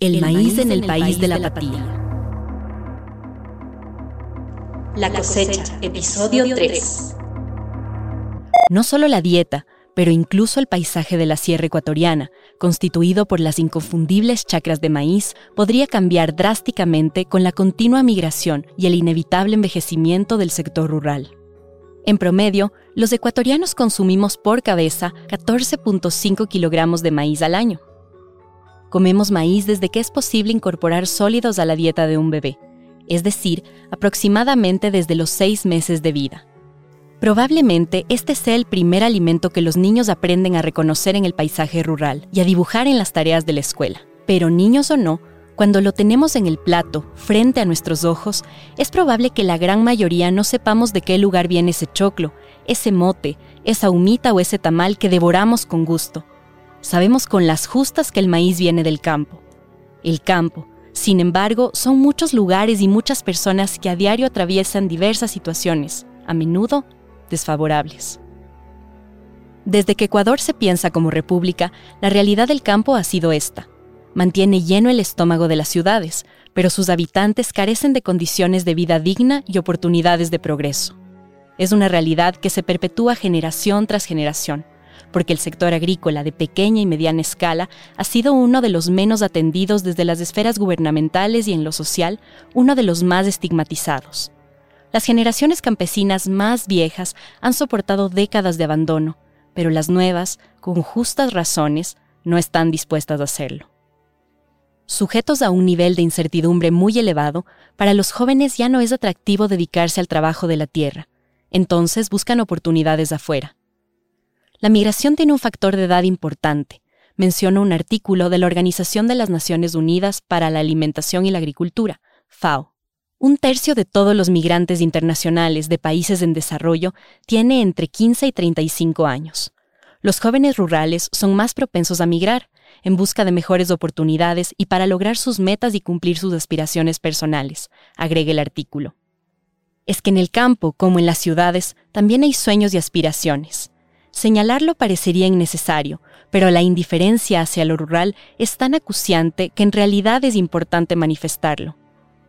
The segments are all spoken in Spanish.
El, maíz, en el, país, de la apatía. La cosecha, episodio 3. No solo la dieta, pero incluso el paisaje de la sierra ecuatoriana, constituido por las inconfundibles chacras de maíz, podría cambiar drásticamente con la continua migración y el inevitable envejecimiento del sector rural. En promedio, los ecuatorianos consumimos por cabeza 14.5 kilogramos de maíz al año. Comemos maíz desde que es posible incorporar sólidos a la dieta de un bebé, es decir, aproximadamente desde los seis meses de vida. Probablemente este sea el primer alimento que los niños aprenden a reconocer en el paisaje rural y a dibujar en las tareas de la escuela. Pero niños o no, cuando lo tenemos en el plato, frente a nuestros ojos, es probable que la gran mayoría no sepamos de qué lugar viene ese choclo, ese mote, esa humita o ese tamal que devoramos con gusto. Sabemos con las justas que el maíz viene del campo. El campo, sin embargo, son muchos lugares y muchas personas que a diario atraviesan diversas situaciones, a menudo desfavorables. Desde que Ecuador se piensa como república, la realidad del campo ha sido esta. Mantiene lleno el estómago de las ciudades, pero sus habitantes carecen de condiciones de vida digna y oportunidades de progreso. Es una realidad que se perpetúa generación tras generación, porque el sector agrícola de pequeña y mediana escala ha sido uno de los menos atendidos desde las esferas gubernamentales y en lo social, uno de los más estigmatizados. Las generaciones campesinas más viejas han soportado décadas de abandono, pero las nuevas, con justas razones, no están dispuestas a hacerlo. Sujetos a un nivel de incertidumbre muy elevado, para los jóvenes ya no es atractivo dedicarse al trabajo de la tierra, entonces buscan oportunidades afuera. La migración tiene un factor de edad importante, menciona un artículo de la Organización de las Naciones Unidas para la Alimentación y la Agricultura, FAO. Un tercio de todos los migrantes internacionales de países en desarrollo tiene entre 15 y 35 años. Los jóvenes rurales son más propensos a migrar, en busca de mejores oportunidades y para lograr sus metas y cumplir sus aspiraciones personales, agrega el artículo. Es que en el campo, como en las ciudades, también hay sueños y aspiraciones. Señalarlo parecería innecesario, pero la indiferencia hacia lo rural es tan acuciante que en realidad es importante manifestarlo.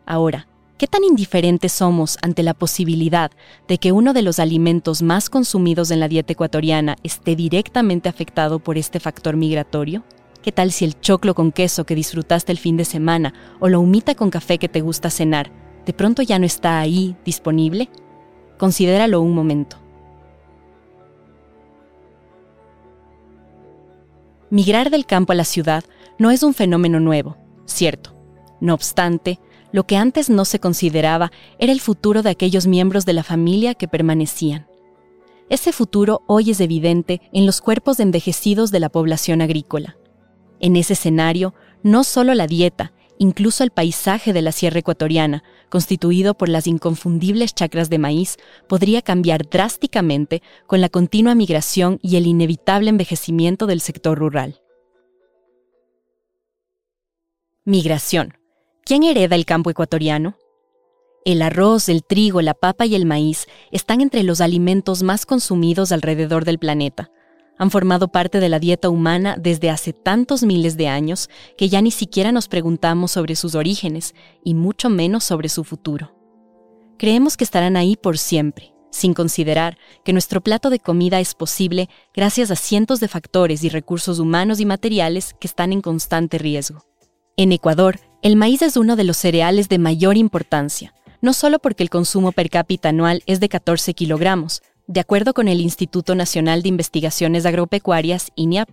Ahora, ¿Qué tan indiferentes somos ante la posibilidad de que uno de los alimentos más consumidos en la dieta ecuatoriana esté directamente afectado por este factor migratorio? ¿Qué tal si el choclo con queso que disfrutaste el fin de semana o la humita con café que te gusta cenar de pronto ya no está ahí disponible? Considéralo un momento. Migrar del campo a la ciudad no es un fenómeno nuevo, cierto. No obstante, lo que antes no se consideraba era el futuro de aquellos miembros de la familia que permanecían. Ese futuro hoy es evidente en los cuerpos envejecidos de la población agrícola. En ese escenario, no solo la dieta, incluso el paisaje de la sierra ecuatoriana, constituido por las inconfundibles chacras de maíz, podría cambiar drásticamente con la continua migración y el inevitable envejecimiento del sector rural. Migración. ¿Quién hereda el campo ecuatoriano? El arroz, el trigo, la papa y el maíz están entre los alimentos más consumidos alrededor del planeta. Han formado parte de la dieta humana desde hace tantos miles de años que ya ni siquiera nos preguntamos sobre sus orígenes y mucho menos sobre su futuro. Creemos que estarán ahí por siempre, sin considerar que nuestro plato de comida es posible gracias a cientos de factores y recursos humanos y materiales que están en constante riesgo. En Ecuador, el maíz es uno de los cereales de mayor importancia, no solo porque el consumo per cápita anual es de 14 kilogramos, de acuerdo con el Instituto Nacional de Investigaciones Agropecuarias, INIAP,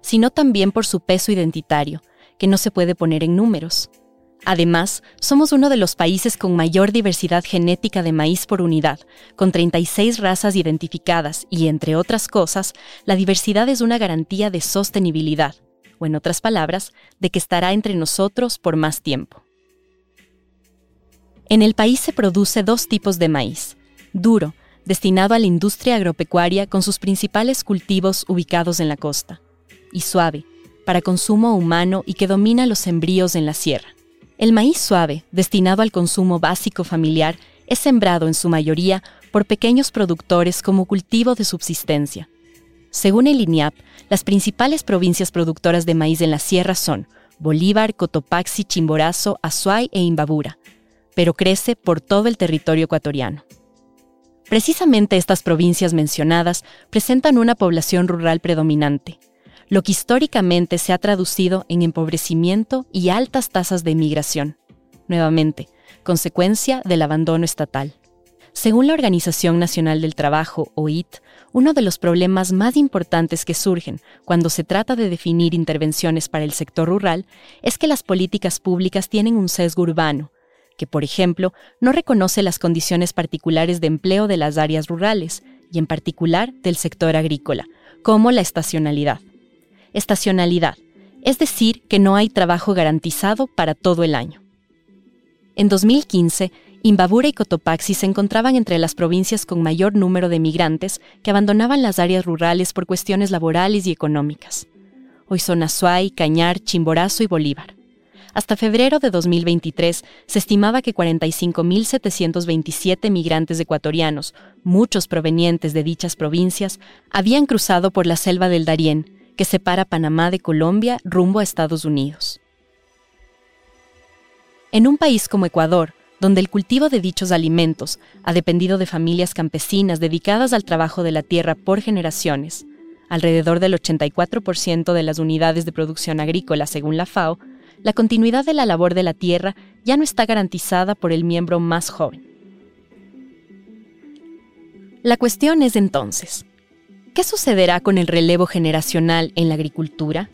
sino también por su peso identitario, que no se puede poner en números. Además, somos uno de los países con mayor diversidad genética de maíz por unidad, con 36 razas identificadas y, entre otras cosas, la diversidad es una garantía de sostenibilidad, o en otras palabras, de que estará entre nosotros por más tiempo. En el país se produce dos tipos de maíz, duro, destinado a la industria agropecuaria con sus principales cultivos ubicados en la costa, y suave, para consumo humano y que domina los sembríos en la sierra. El maíz suave, destinado al consumo básico familiar, es sembrado en su mayoría por pequeños productores como cultivo de subsistencia, según el INIAP, las principales provincias productoras de maíz en la sierra son Bolívar, Cotopaxi, Chimborazo, Azuay e Imbabura, pero crece por todo el territorio ecuatoriano. Precisamente estas provincias mencionadas presentan una población rural predominante, lo que históricamente se ha traducido en empobrecimiento y altas tasas de emigración, nuevamente, consecuencia del abandono estatal. Según la Organización Nacional del Trabajo, OIT, uno de los problemas más importantes que surgen cuando se trata de definir intervenciones para el sector rural es que las políticas públicas tienen un sesgo urbano, que, por ejemplo, no reconoce las condiciones particulares de empleo de las áreas rurales, y en particular del sector agrícola, como la estacionalidad. Estacionalidad, es decir, que no hay trabajo garantizado para todo el año. En 2015, Imbabura y Cotopaxi se encontraban entre las provincias con mayor número de migrantes que abandonaban las áreas rurales por cuestiones laborales y económicas. Hoy son Azuay, Cañar, Chimborazo y Bolívar. Hasta febrero de 2023 se estimaba que 45.727 migrantes ecuatorianos, muchos provenientes de dichas provincias, habían cruzado por la selva del Darién, que separa Panamá de Colombia rumbo a Estados Unidos. En un país como Ecuador, donde el cultivo de dichos alimentos ha dependido de familias campesinas dedicadas al trabajo de la tierra por generaciones. Alrededor del 84% de las unidades de producción agrícola, según la FAO, la continuidad de la labor de la tierra ya no está garantizada por el miembro más joven. La cuestión es entonces, ¿qué sucederá con el relevo generacional en la agricultura?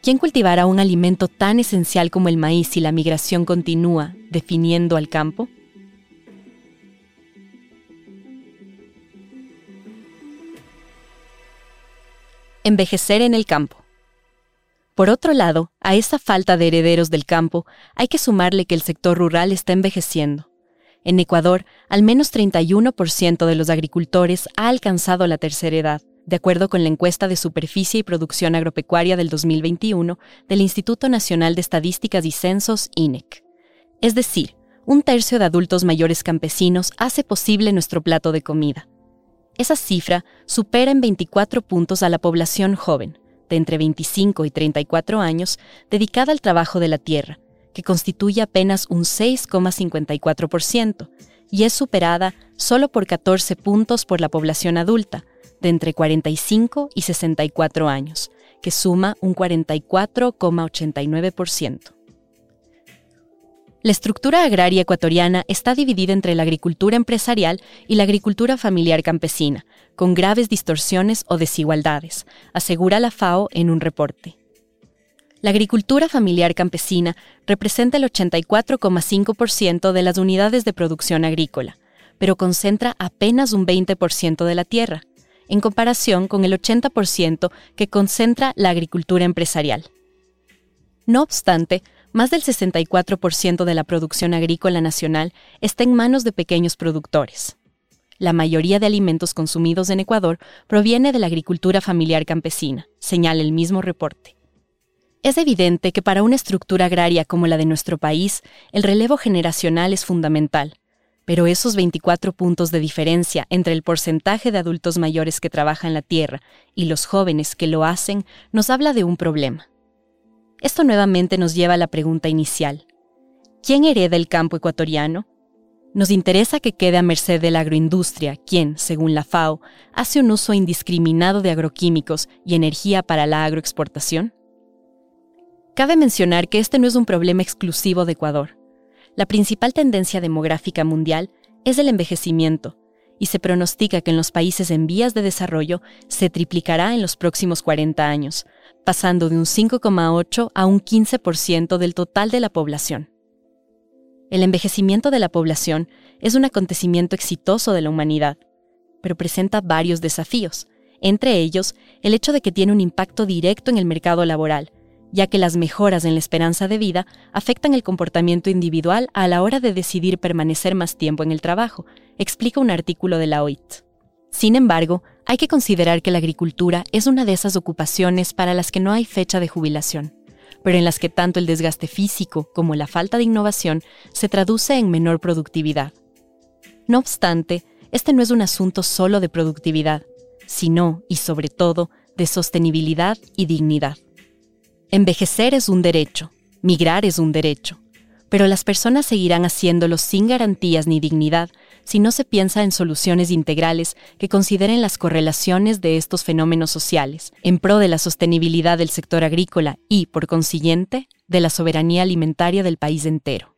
¿Quién cultivará un alimento tan esencial como el maíz si la migración continúa definiendo al campo? Envejecer en el campo. Por otro lado, a esa falta de herederos del campo hay que sumarle que el sector rural está envejeciendo. En Ecuador, al menos 31% de los agricultores ha alcanzado la tercera edad de acuerdo con la encuesta de superficie y producción agropecuaria del 2021 del Instituto Nacional de Estadísticas y Censos, INEC. Es decir, un tercio de adultos mayores campesinos hace posible nuestro plato de comida. Esa cifra supera en 24 puntos a la población joven, de entre 25 y 34 años, dedicada al trabajo de la tierra, que constituye apenas un 6,54%, y es superada solo por 14 puntos por la población adulta, de entre 45 y 64 años, que suma un 44,89%. La estructura agraria ecuatoriana está dividida entre la agricultura empresarial y la agricultura familiar campesina, con graves distorsiones o desigualdades, asegura la FAO en un reporte. La agricultura familiar campesina representa el 84,5% de las unidades de producción agrícola, pero concentra apenas un 20% de la tierra, en comparación con el 80% que concentra la agricultura empresarial. No obstante, más del 64% de la producción agrícola nacional está en manos de pequeños productores. La mayoría de alimentos consumidos en Ecuador proviene de la agricultura familiar campesina, señala el mismo reporte. Es evidente que para una estructura agraria como la de nuestro país, el relevo generacional es fundamental, pero esos 24 puntos de diferencia entre el porcentaje de adultos mayores que trabajan la tierra y los jóvenes que lo hacen nos habla de un problema. Esto nuevamente nos lleva a la pregunta inicial. ¿Quién hereda el campo ecuatoriano? ¿Nos interesa que quede a merced de la agroindustria, quien, según la FAO, hace un uso indiscriminado de agroquímicos y energía para la agroexportación? Cabe mencionar que este no es un problema exclusivo de Ecuador. La principal tendencia demográfica mundial es el envejecimiento, y se pronostica que en los países en vías de desarrollo se triplicará en los próximos 40 años, pasando de un 5,8 a un 15% del total de la población. El envejecimiento de la población es un acontecimiento exitoso de la humanidad, pero presenta varios desafíos, entre ellos el hecho de que tiene un impacto directo en el mercado laboral, ya que las mejoras en la esperanza de vida afectan el comportamiento individual a la hora de decidir permanecer más tiempo en el trabajo, explica un artículo de la OIT. Sin embargo, hay que considerar que la agricultura es una de esas ocupaciones para las que no hay fecha de jubilación, pero en las que tanto el desgaste físico como la falta de innovación se traduce en menor productividad. No obstante, este no es un asunto solo de productividad, sino, y sobre todo, de sostenibilidad y dignidad. Envejecer es un derecho, Migrar es un derecho, pero las personas seguirán haciéndolo sin garantías ni dignidad si no se piensa en soluciones integrales que consideren las correlaciones de estos fenómenos sociales en pro de la sostenibilidad del sector agrícola y, por consiguiente, de la soberanía alimentaria del país entero.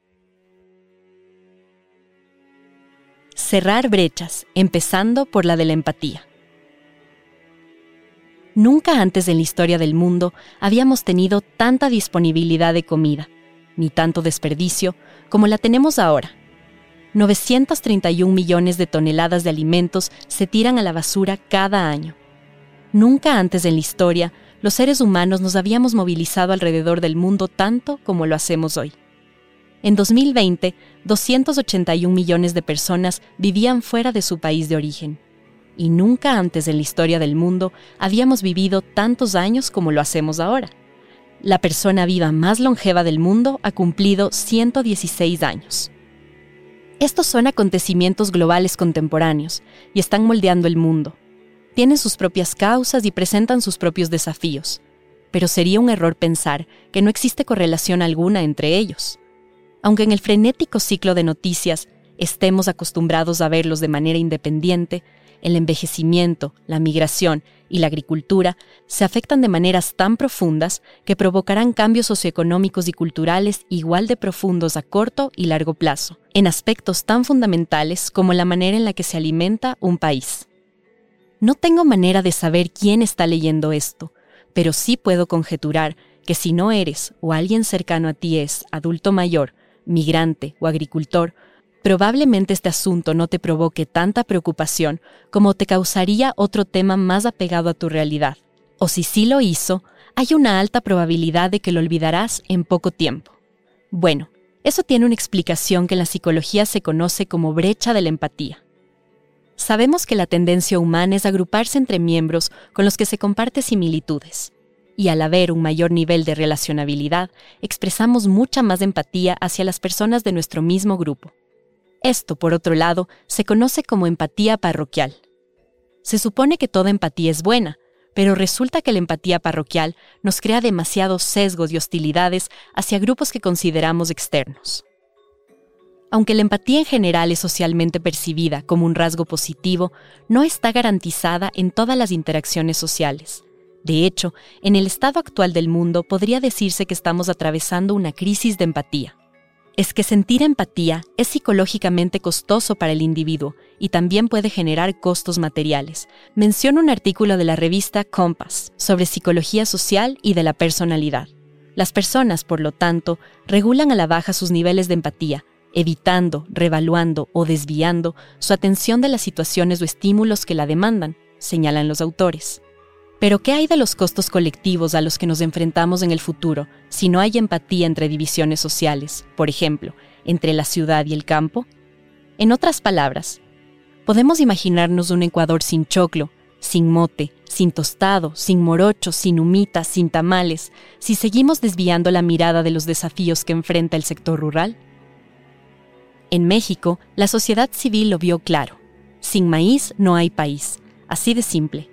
Cerrar brechas, empezando por la de la empatía. Nunca antes en la historia del mundo habíamos tenido tanta disponibilidad de comida, ni tanto desperdicio como la tenemos ahora. 931 millones de toneladas de alimentos se tiran a la basura cada año. Nunca antes en la historia los seres humanos nos habíamos movilizado alrededor del mundo tanto como lo hacemos hoy. En 2020, 281 millones de personas vivían fuera de su país de origen y nunca antes en la historia del mundo habíamos vivido tantos años como lo hacemos ahora. La persona viva más longeva del mundo ha cumplido 116 años. Estos son acontecimientos globales contemporáneos y están moldeando el mundo. Tienen sus propias causas y presentan sus propios desafíos, pero sería un error pensar que no existe correlación alguna entre ellos. Aunque en el frenético ciclo de noticias estemos acostumbrados a verlos de manera independiente, el envejecimiento, la migración y la agricultura se afectan de maneras tan profundas que provocarán cambios socioeconómicos y culturales igual de profundos a corto y largo plazo, en aspectos tan fundamentales como la manera en la que se alimenta un país. No tengo manera de saber quién está leyendo esto, pero sí puedo conjeturar que si no eres o alguien cercano a ti es adulto mayor, migrante o agricultor, Probablemente este asunto no te provoque tanta preocupación como te causaría otro tema más apegado a tu realidad. O si sí lo hizo, hay una alta probabilidad de que lo olvidarás en poco tiempo. Bueno, eso tiene una explicación que en la psicología se conoce como brecha de la empatía. Sabemos que la tendencia humana es agruparse entre miembros con los que se comparte similitudes, y al haber un mayor nivel de relacionabilidad, expresamos mucha más empatía hacia las personas de nuestro mismo grupo. Esto, por otro lado, se conoce como empatía parroquial. Se supone que toda empatía es buena, pero resulta que la empatía parroquial nos crea demasiados sesgos y hostilidades hacia grupos que consideramos externos. Aunque la empatía en general es socialmente percibida como un rasgo positivo, no está garantizada en todas las interacciones sociales. De hecho, en el estado actual del mundo podría decirse que estamos atravesando una crisis de empatía es que sentir empatía es psicológicamente costoso para el individuo y también puede generar costos materiales. Menciona un artículo de la revista Compass sobre psicología social y de la personalidad. Las personas, por lo tanto, regulan a la baja sus niveles de empatía, evitando, revaluando o desviando su atención de las situaciones o estímulos que la demandan, señalan los autores. Pero ¿qué hay de los costos colectivos a los que nos enfrentamos en el futuro si no hay empatía entre divisiones sociales, por ejemplo, entre la ciudad y el campo? En otras palabras, podemos imaginarnos un Ecuador sin choclo, sin mote, sin tostado, sin morocho, sin humitas, sin tamales, si seguimos desviando la mirada de los desafíos que enfrenta el sector rural? En México, la sociedad civil lo vio claro. Sin maíz no hay país. Así de simple.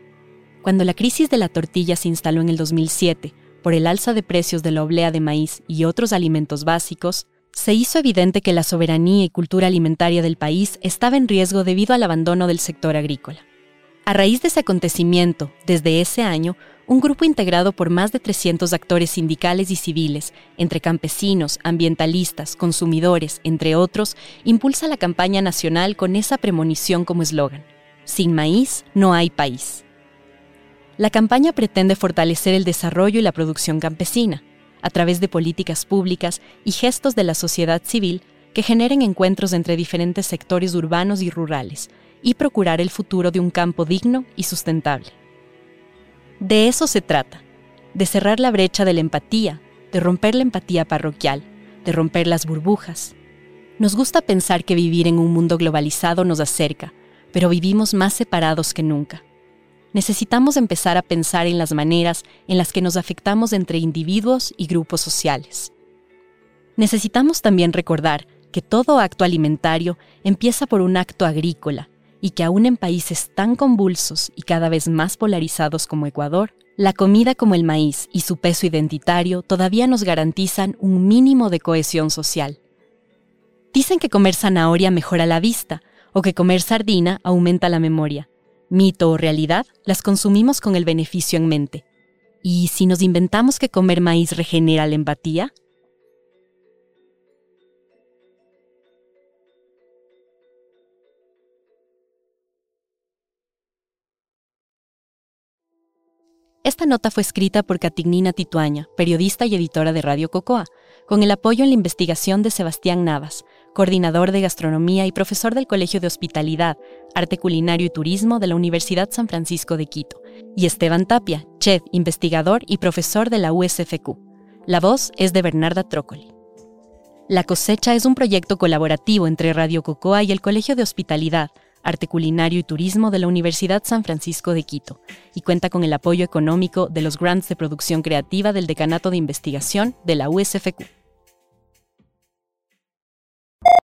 Cuando la crisis de la tortilla se instaló en el 2007 por el alza de precios de la oblea de maíz y otros alimentos básicos, se hizo evidente que la soberanía y cultura alimentaria del país estaba en riesgo debido al abandono del sector agrícola. A raíz de ese acontecimiento, desde ese año, un grupo integrado por más de 300 actores sindicales y civiles, entre campesinos, ambientalistas, consumidores, entre otros, impulsa la campaña nacional con esa premonición como eslogan. Sin maíz no hay país. La campaña pretende fortalecer el desarrollo y la producción campesina, a través de políticas públicas y gestos de la sociedad civil que generen encuentros entre diferentes sectores urbanos y rurales, y procurar el futuro de un campo digno y sustentable. De eso se trata, de cerrar la brecha de la empatía, de romper la empatía parroquial, de romper las burbujas. Nos gusta pensar que vivir en un mundo globalizado nos acerca, pero vivimos más separados que nunca necesitamos empezar a pensar en las maneras en las que nos afectamos entre individuos y grupos sociales. Necesitamos también recordar que todo acto alimentario empieza por un acto agrícola y que aún en países tan convulsos y cada vez más polarizados como Ecuador, La comida como el maíz y su peso identitario todavía nos garantizan un mínimo de cohesión social. Dicen que comer zanahoria mejora la vista o que comer sardina aumenta la memoria. Mito o realidad, las consumimos con el beneficio en mente. ¿Y si nos inventamos que comer maíz regenera la empatía? Esta nota fue escrita por Catignina Tituaña, periodista y editora de Radio Cocoa, con el apoyo en la investigación de Sebastián Navas, coordinador de gastronomía y profesor del Colegio de Hospitalidad, Arte Culinario y Turismo de la Universidad San Francisco de Quito, y Esteban Tapia, chef, investigador y profesor de la USFQ. La voz es de Bernarda Trócoli. La cosecha es un proyecto colaborativo entre Radio Cocoa y el Colegio de Hospitalidad, Arte Culinario y Turismo de la Universidad San Francisco de Quito y cuenta con el apoyo económico de los grants de producción creativa del Decanato de Investigación de la USFQ.